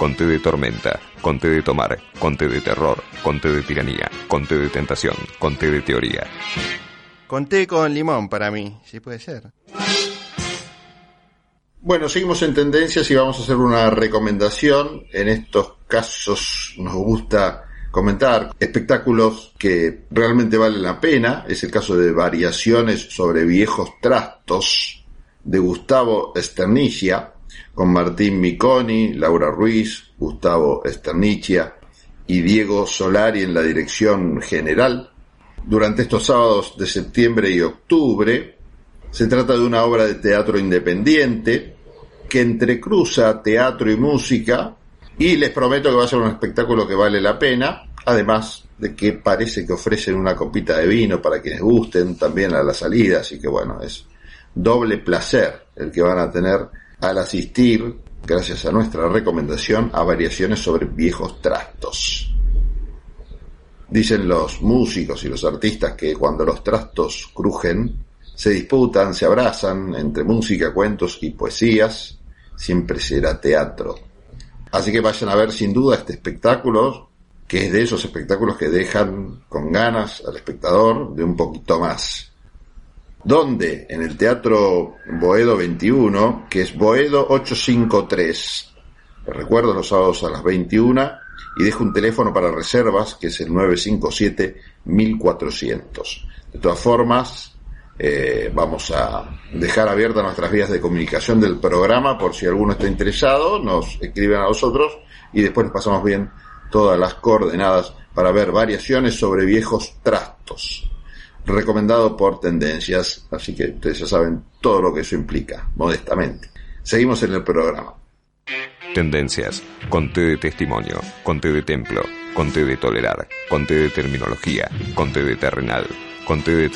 conté de tormenta, conté de tomar, conté de terror, conté de tiranía, conté de tentación, conté de teoría. Conté con limón para mí, si puede ser. Bueno, seguimos en tendencias y vamos a hacer una recomendación. En estos casos nos gusta comentar espectáculos que realmente valen la pena. Es el caso de Variaciones sobre viejos trastos de Gustavo Esternicia con Martín Miconi, Laura Ruiz, Gustavo Esternicia y Diego Solari en la dirección general. Durante estos sábados de septiembre y octubre se trata de una obra de teatro independiente que entrecruza teatro y música y les prometo que va a ser un espectáculo que vale la pena, además de que parece que ofrecen una copita de vino para quienes gusten también a la salida, así que bueno, es doble placer el que van a tener al asistir, gracias a nuestra recomendación, a variaciones sobre viejos trastos. Dicen los músicos y los artistas que cuando los trastos crujen, se disputan, se abrazan entre música, cuentos y poesías, siempre será teatro. Así que vayan a ver sin duda este espectáculo, que es de esos espectáculos que dejan con ganas al espectador de un poquito más. ¿Dónde? En el Teatro Boedo 21, que es Boedo 853. Les recuerdo los sábados a las 21 y dejo un teléfono para reservas que es el 957-1400. De todas formas, eh, vamos a dejar abiertas nuestras vías de comunicación del programa por si alguno está interesado, nos escriben a nosotros y después pasamos bien todas las coordenadas para ver variaciones sobre viejos trastos. Recomendado por tendencias, así que ustedes ya saben todo lo que eso implica, modestamente. Seguimos en el programa. Tendencias, conté de testimonio, conté de templo, conté de tolerar, conté de terminología, conté de terrenal, conté de